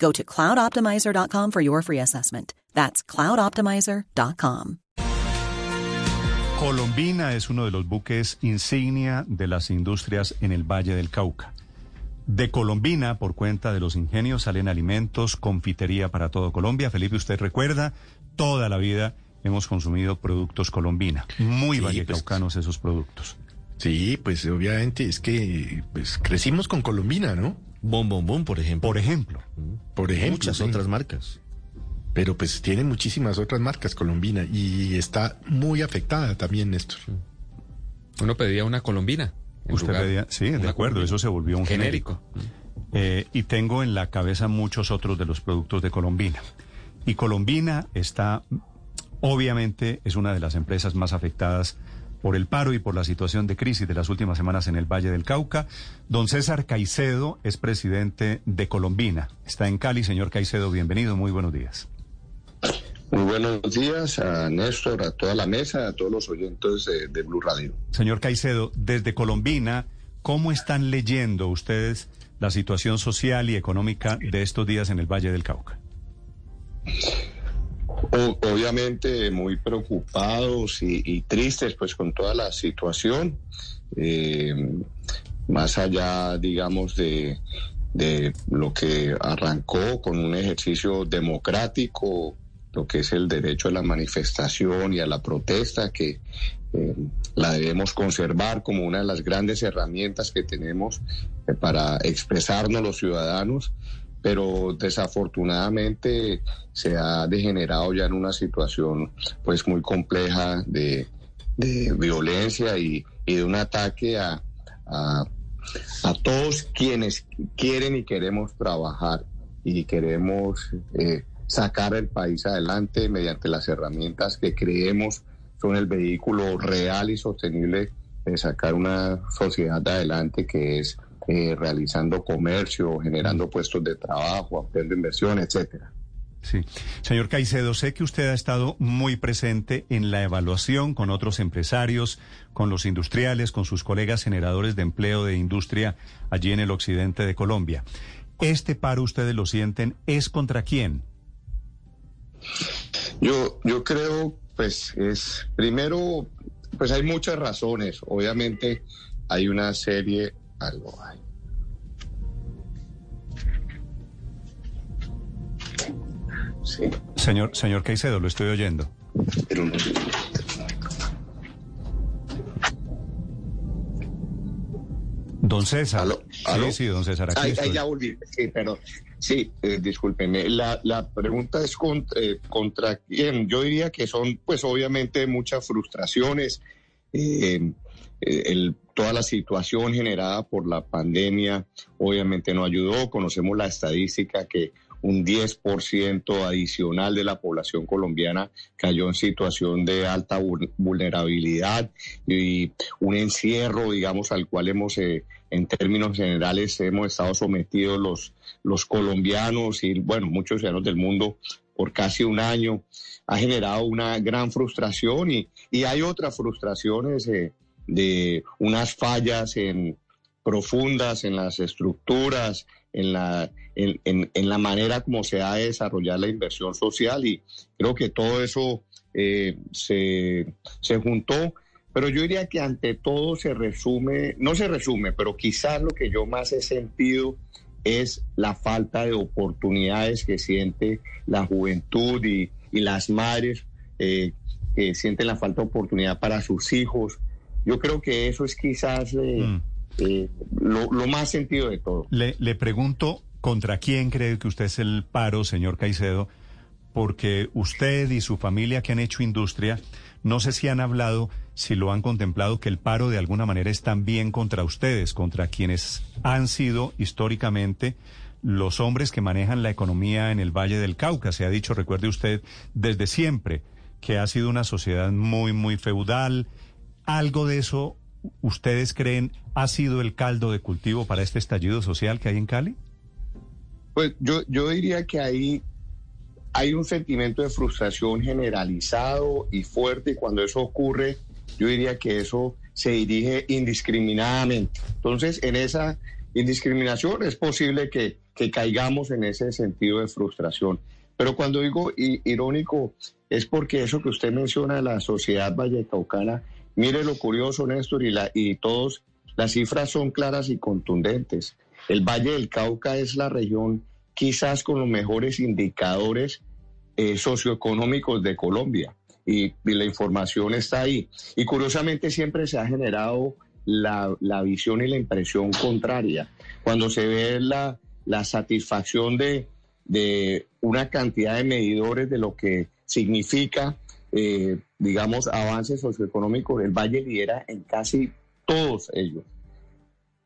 Go to cloudoptimizer.com for your free assessment. That's cloudoptimizer.com. Colombina es uno de los buques insignia de las industrias en el Valle del Cauca. De Colombina, por cuenta de los ingenios, salen alimentos, confitería para todo Colombia. Felipe, usted recuerda, toda la vida hemos consumido productos Colombina. Muy Sí, vallecaucanos esos productos. Sí, pues obviamente es que pues, crecimos con Colombina, ¿no? Bom Bom Bom, por ejemplo. Por ejemplo, Por ejemplo. Muchas sí. otras marcas. Pero pues tiene muchísimas otras marcas Colombina y está muy afectada también, Néstor. Uno pedía una colombina. usted lugar- pedía- sí, de acuerdo, colombina. eso se volvió un genérico. genérico. Eh, y tengo en la cabeza muchos otros de los productos de Colombina. Y Colombina está, obviamente, es una de las empresas más afectadas por el paro y por la situación de crisis de las últimas semanas en el Valle del Cauca. Don César Caicedo es presidente de Colombina. Está en Cali. Señor Caicedo, bienvenido. Muy buenos días. Muy buenos días a Néstor, a toda la mesa, a todos los oyentes de, de Blue Radio. Señor Caicedo, desde Colombina, ¿cómo están leyendo ustedes la situación social y económica de estos días en el Valle del Cauca? Obviamente muy preocupados y, y tristes pues con toda la situación, eh, más allá digamos de, de lo que arrancó con un ejercicio democrático, lo que es el derecho a la manifestación y a la protesta, que eh, la debemos conservar como una de las grandes herramientas que tenemos eh, para expresarnos los ciudadanos pero desafortunadamente se ha degenerado ya en una situación pues muy compleja de, de violencia y, y de un ataque a, a, todos quienes quieren y queremos trabajar y queremos eh, sacar el país adelante mediante las herramientas que creemos son el vehículo real y sostenible de sacar una sociedad adelante que es eh, realizando comercio, generando puestos de trabajo, ampliando inversión, etcétera. Sí. Señor Caicedo, sé que usted ha estado muy presente en la evaluación con otros empresarios, con los industriales, con sus colegas generadores de empleo de industria allí en el occidente de Colombia. ¿Este paro ustedes lo sienten? ¿Es contra quién? Yo, yo creo, pues, es primero, pues hay muchas razones. Obviamente hay una serie, algo hay. Sí, Señor, señor Caicedo, lo estoy oyendo. pero no. Don César. ¿Aló? ¿Aló? Sí, sí, don César, aquí Ahí, estoy. ahí ya volví. Sí, perdón. Sí, eh, discúlpeme. La, la pregunta es contra, eh, contra quién. Yo diría que son, pues, obviamente, muchas frustraciones. Eh, eh, el- toda la situación generada por la pandemia, obviamente, no ayudó. Conocemos la estadística que un 10% adicional de la población colombiana cayó en situación de alta vul- vulnerabilidad y un encierro, digamos, al cual hemos, eh, en términos generales, hemos estado sometidos los, los colombianos y, bueno, muchos ciudadanos del mundo por casi un año. Ha generado una gran frustración y, y hay otras frustraciones eh, de unas fallas en, profundas en las estructuras, en la, en, en- la manera como se ha de desarrollar la inversión social y creo que todo eso eh, se, se juntó. Pero yo diría que ante todo se resume, no se resume, pero quizás lo que yo más he sentido es la falta de oportunidades que siente la juventud y, y las madres eh, que sienten la falta de oportunidad para sus hijos. Yo creo que eso es quizás eh, Mm. eh, lo, lo más sentido de todo. Le, le pregunto, ¿contra quién cree que usted es el paro, señor Caicedo? Porque usted y su familia que han hecho industria, no sé si han hablado, si lo han contemplado, que el paro de alguna manera es también contra ustedes, contra quienes han sido históricamente los hombres que manejan la economía en el Valle del Cauca. Se ha dicho, recuerde usted, desde siempre, que ha sido una sociedad muy, muy feudal. ¿Algo de eso ustedes creen ha sido el caldo de cultivo para este estallido social que hay en Cali? Pues yo, yo diría que ahí hay un sentimiento de frustración generalizado y fuerte y cuando eso ocurre, yo diría que eso se dirige indiscriminadamente. Entonces, en esa indiscriminación es posible que, que caigamos en ese sentido de frustración. Pero cuando digo irónico, es porque eso que usted menciona de la sociedad vallecaucana, mire lo curioso, Néstor, y, la, y todos, las cifras son claras y contundentes. El Valle del Cauca es la región quizás con los mejores indicadores eh, socioeconómicos de Colombia. Y, y la información está ahí. Y curiosamente siempre se ha generado la, la visión y la impresión contraria. Cuando se ve la, la satisfacción de, de una cantidad de medidores de lo que significa, eh, digamos, avances socioeconómicos, el Valle lidera en casi todos ellos.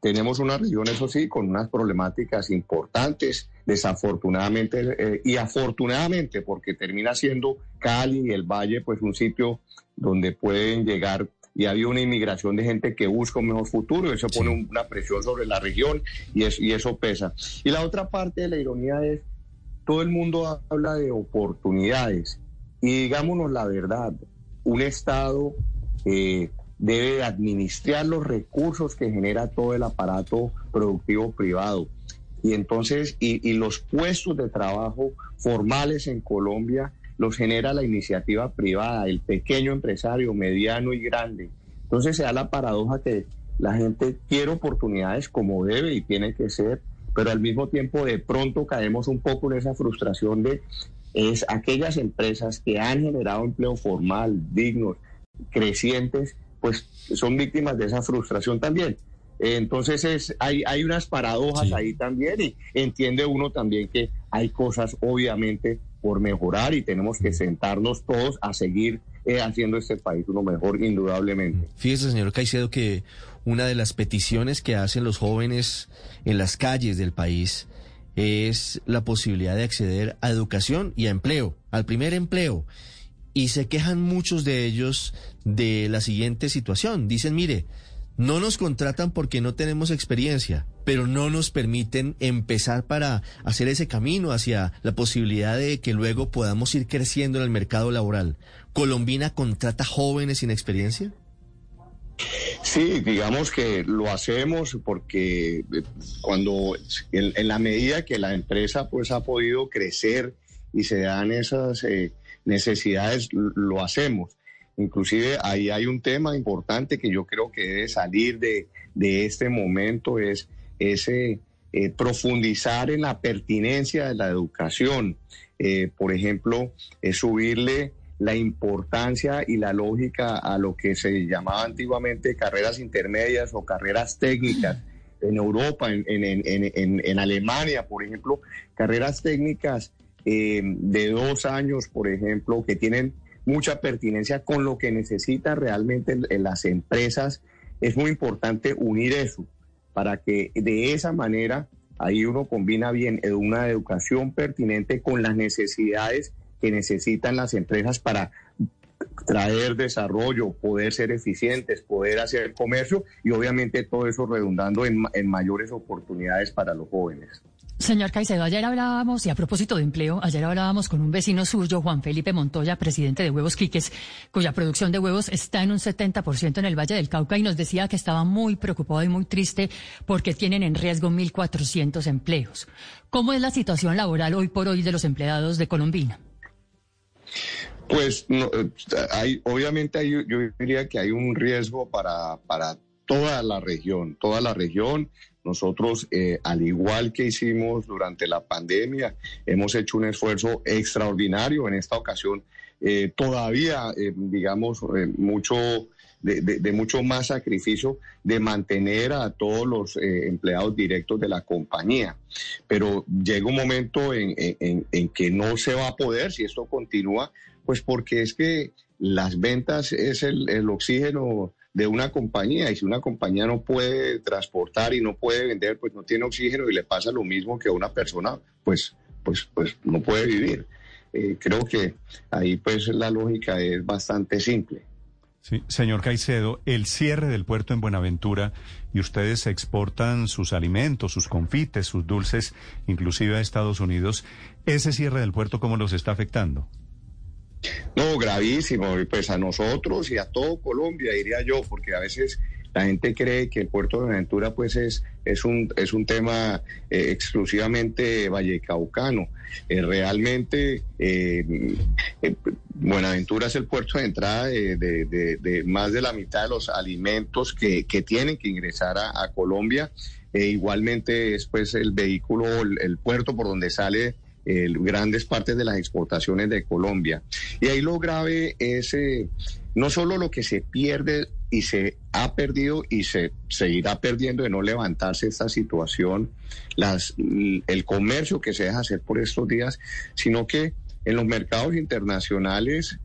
Tenemos una región, eso sí, con unas problemáticas importantes, desafortunadamente eh, y afortunadamente, porque termina siendo Cali y el Valle, pues un sitio donde pueden llegar y había una inmigración de gente que busca un mejor futuro, y eso pone un- una presión sobre la región y, es- y eso pesa. Y la otra parte de la ironía es, todo el mundo habla de oportunidades y digámonos la verdad, un Estado eh, debe administrar los recursos que genera todo el aparato productivo privado. Y entonces, y, y los puestos de trabajo formales en Colombia los genera la iniciativa privada, el pequeño empresario, mediano y grande. Entonces se da la paradoja que la gente quiere oportunidades como debe y tiene que ser, pero al mismo tiempo de pronto caemos un poco en esa frustración de es aquellas empresas que han generado empleo formal, dignos, crecientes, pues son víctimas de esa frustración también. Entonces es, hay, hay unas paradojas Sí. ahí también y entiende uno también que hay cosas obviamente por mejorar y tenemos que sentarnos todos a seguir eh, haciendo este país uno mejor indudablemente. Fíjese, señor Caicedo, que una de las peticiones que hacen los jóvenes en las calles del país es la posibilidad de acceder a educación y a empleo, al primer empleo. Y se quejan muchos de ellos de la siguiente situación. Dicen, mire, no nos contratan porque no tenemos experiencia, pero no nos permiten empezar para hacer ese camino hacia la posibilidad de que luego podamos ir creciendo en el mercado laboral. ¿Colombina contrata jóvenes sin experiencia? Sí, digamos que lo hacemos porque eh, cuando en, la medida que la empresa pues ha podido crecer y se dan esas eh, necesidades, lo hacemos. Inclusive ahí hay un tema importante que yo creo que debe salir de, de este momento, es ese eh, profundizar en la pertinencia de la educación. Eh, por ejemplo, es subirle la importancia y la lógica a lo que se llamaba antiguamente carreras intermedias o carreras técnicas. En Europa, en, en, en, en, en Alemania, por ejemplo, carreras técnicas eh, de dos años, por ejemplo, que tienen mucha pertinencia con lo que necesitan realmente en las empresas. Es muy importante unir eso para que de esa manera ahí uno combina bien una educación pertinente con las necesidades que necesitan las empresas para traer desarrollo, poder ser eficientes, poder hacer comercio y obviamente todo eso redundando en, mayores oportunidades para los jóvenes. Señor Caicedo, ayer hablábamos, y a propósito de empleo, ayer hablábamos con un vecino suyo, Juan Felipe Montoya, presidente de Huevos Quiques, cuya producción de huevos está en un 70% en el Valle del Cauca, y nos decía que estaba muy preocupado y muy triste porque tienen en riesgo 1.400 empleos. ¿Cómo es la situación laboral hoy por hoy de los empleados de Colombina? Pues no, hay, obviamente hay, yo diría que hay un riesgo para, para toda la región, toda la región. Nosotros, eh, al igual que hicimos durante la pandemia, hemos hecho un esfuerzo extraordinario. En esta ocasión eh, todavía, eh, digamos, eh, mucho de, mucho más sacrificio de mantener a todos los empleados directos de la compañía. Pero llega un momento en, que no se va a poder si esto continúa, pues porque es que las ventas es el, el oxígeno de una compañía y si una compañía no puede transportar y no puede vender, pues no tiene oxígeno y le pasa lo mismo que a una persona, pues, pues, pues no puede vivir. Eh, creo que ahí pues la lógica es bastante simple. Sí, señor Caicedo, el cierre del puerto en Buenaventura y ustedes exportan sus alimentos, sus confites, sus dulces, inclusive a Estados Unidos, ¿ese cierre del puerto cómo los está afectando? No, gravísimo, pues a nosotros y a todo Colombia, diría yo, porque a veces la gente cree que el puerto de Buenaventura pues es, es, un, es un tema eh, exclusivamente vallecaucano. Eh, realmente eh, Buenaventura es el puerto de entrada de, más de la mitad de los alimentos que, tienen que ingresar a, Colombia. E igualmente es pues el vehículo, el puerto por donde sale grandes partes de las exportaciones de Colombia. Y ahí lo grave es eh, no solo lo que se pierde y se ha perdido y se seguirá perdiendo de no levantarse esta situación, las, el comercio que se deja hacer por estos días, sino que en los mercados internacionales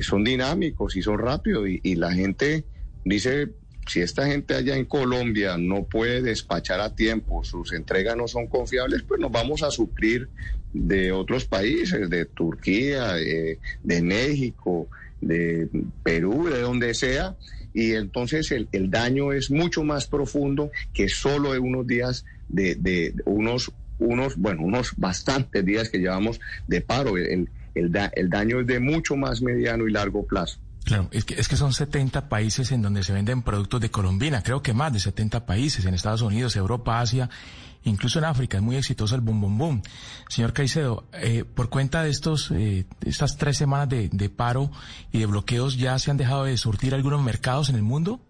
son dinámicos y son rápidos y la gente dice, si esta gente allá en Colombia no puede despachar a tiempo, sus entregas no son confiables, pues nos vamos a suplir de otros países, de Turquía, de, México, de Perú, de donde sea, y entonces el, daño es mucho más profundo que solo de unos días de, de unos unos, bueno, unos bastantes días que llevamos de paro. El, el, el daño es de mucho más mediano y largo plazo. Claro, es que, son 70 países en donde se venden productos de Colombina, creo que más de 70 países, en Estados Unidos, Europa, Asia, incluso en África, es muy exitoso el boom, boom, boom. Señor Caicedo, eh, por cuenta de estos, eh, estas tres semanas de, paro y de bloqueos, ¿ya se han dejado de surtir algunos mercados en el mundo?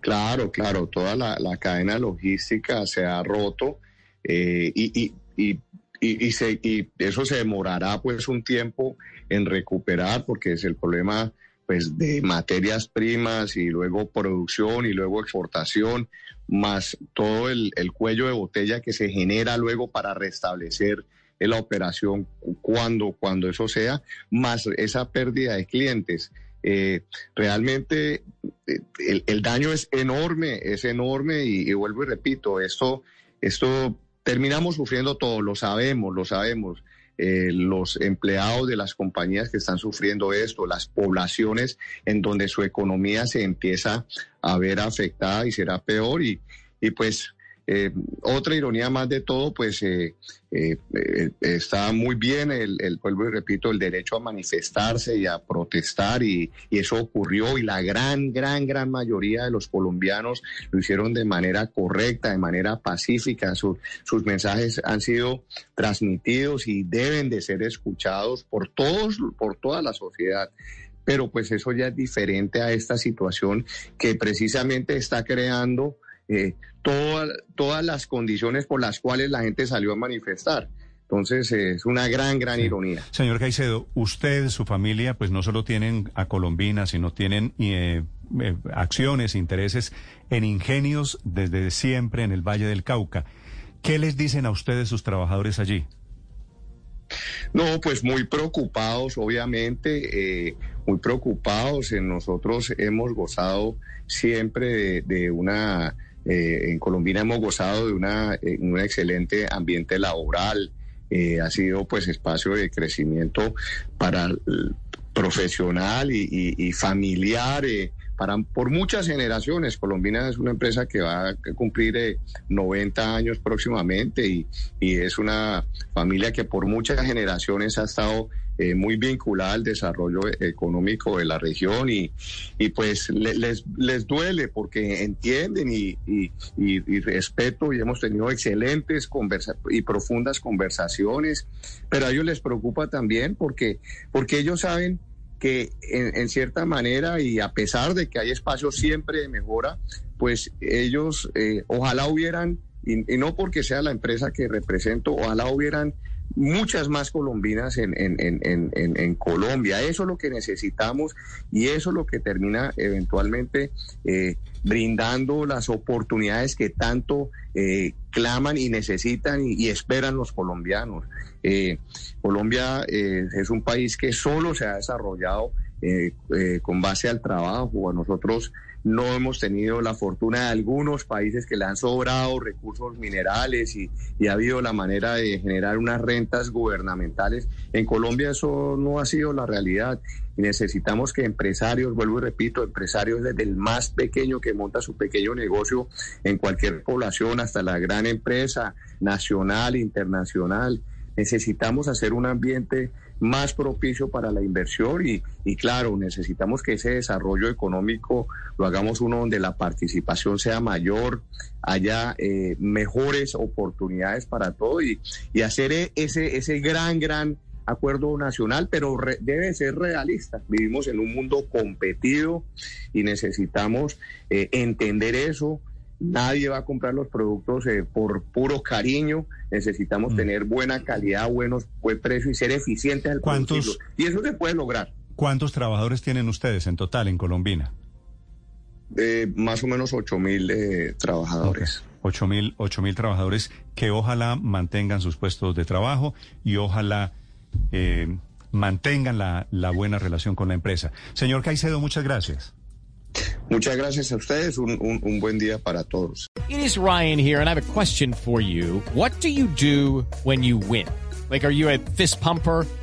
Claro, claro, toda la, cadena logística se ha roto eh, y, y, y, y, se, y eso se demorará pues un tiempo en recuperar porque es el problema pues de materias primas y luego producción y luego exportación, más todo el, cuello de botella que se genera luego para restablecer la operación cuando, cuando eso sea, más esa pérdida de clientes. Eh, realmente eh, el, daño es enorme, es enorme y, vuelvo y repito, esto, esto terminamos sufriendo todo, lo sabemos, lo sabemos. Eh, los empleados de las compañías que están sufriendo esto, las poblaciones en donde su economía se empieza a ver afectada y será peor y, y pues eh, otra ironía más de todo, pues eh, eh, está muy bien, el, el, vuelvo y repito, el derecho a manifestarse y a protestar y, eso ocurrió y la gran, gran, gran mayoría de los colombianos lo hicieron de manera correcta, de manera pacífica. sus mensajes han sido transmitidos y deben de ser escuchados por todos, por toda la sociedad pero pues eso ya es diferente a esta situación que precisamente está creando eh, todas las condiciones por las cuales la gente salió a manifestar. Entonces es una gran, gran ironía. Señor Caicedo, usted, su familia, pues no solo tienen a Colombina, sino tienen eh, eh, acciones, intereses en ingenios desde siempre en el Valle del Cauca. ¿Qué les dicen a ustedes sus trabajadores allí? No, pues muy preocupados, obviamente, muy preocupados. Nosotros hemos gozado siempre de una eh, en Colombia hemos gozado de una, eh, un excelente ambiente laboral. Eh, ha sido pues espacio de crecimiento para profesional y, familiar para, por muchas generaciones. Colombina es una empresa que va a cumplir 90 años próximamente y, y, es una familia que por muchas generaciones ha estado eh, muy vinculada al desarrollo económico de la región y, y pues les, les duele porque entienden y, y, respeto y hemos tenido excelentes conversa y profundas conversaciones, pero a ellos les preocupa también porque, porque ellos saben que en, cierta manera y a pesar de que hay espacio siempre de mejora, pues ellos eh, ojalá hubieran, y, no porque sea la empresa que represento, ojalá hubieran muchas más colombinas en, en, en, en, Colombia. Eso es lo que necesitamos y eso es lo que termina eventualmente eh, brindando las oportunidades que tanto eh, claman y necesitan y, esperan los colombianos. Eh, Colombia es un país que solo se ha desarrollado con base al trabajo. A nosotros no hemos tenido la fortuna de algunos países que le han sobrado recursos minerales y, ha habido la manera de generar unas rentas gubernamentales. En Colombia eso no ha sido la realidad y necesitamos que empresarios, vuelvo y repito, empresarios desde el más pequeño que monta su pequeño negocio en cualquier población hasta la gran empresa nacional, internacional, necesitamos hacer un ambiente más propicio para la inversión y, y, claro, necesitamos que ese desarrollo económico lo hagamos uno donde la participación sea mayor, haya eh, mejores oportunidades para todo y, y hacer e, ese, ese gran, gran acuerdo nacional, pero debe ser realista. Vivimos en un mundo competido y necesitamos eh, entender eso Nadie va a comprar los productos eh, por puro cariño. Necesitamos mm. tener buena calidad, buenos buen precio y ser eficientes al ¿Cuántos, Y eso se puede lograr. ¿Cuántos trabajadores tienen ustedes en total en Colombina? Eh, más o menos 8 mil eh, trabajadores. Ocho mil, ocho mil trabajadores que ojalá mantengan sus puestos de trabajo y ojalá mantengan la, la buena relación con la empresa. Señor Caicedo, muchas gracias. Muchas gracias a ustedes. Un, buen día para todos. It is Ryan here, and I have a question for you. What do you do when you win? Like, are you a fist pumper?